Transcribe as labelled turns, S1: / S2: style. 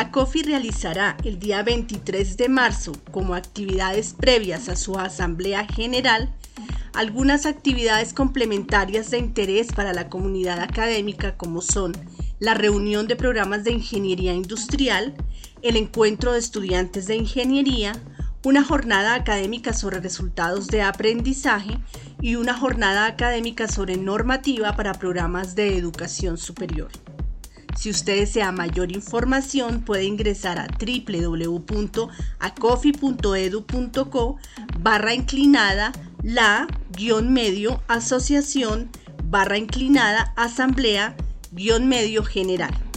S1: ACOFI realizará el día 23 de marzo, como actividades previas a su Asamblea General, algunas actividades complementarias de interés para la comunidad académica como son la reunión de programas de ingeniería industrial, el encuentro de estudiantes de ingeniería, una jornada académica sobre resultados de aprendizaje y una jornada académica sobre normativa para programas de educación superior. Si usted desea mayor información, puede ingresar a www.acofi.edu.co barra inclinada la guion medio asociación barra inclinada asamblea guion medio general.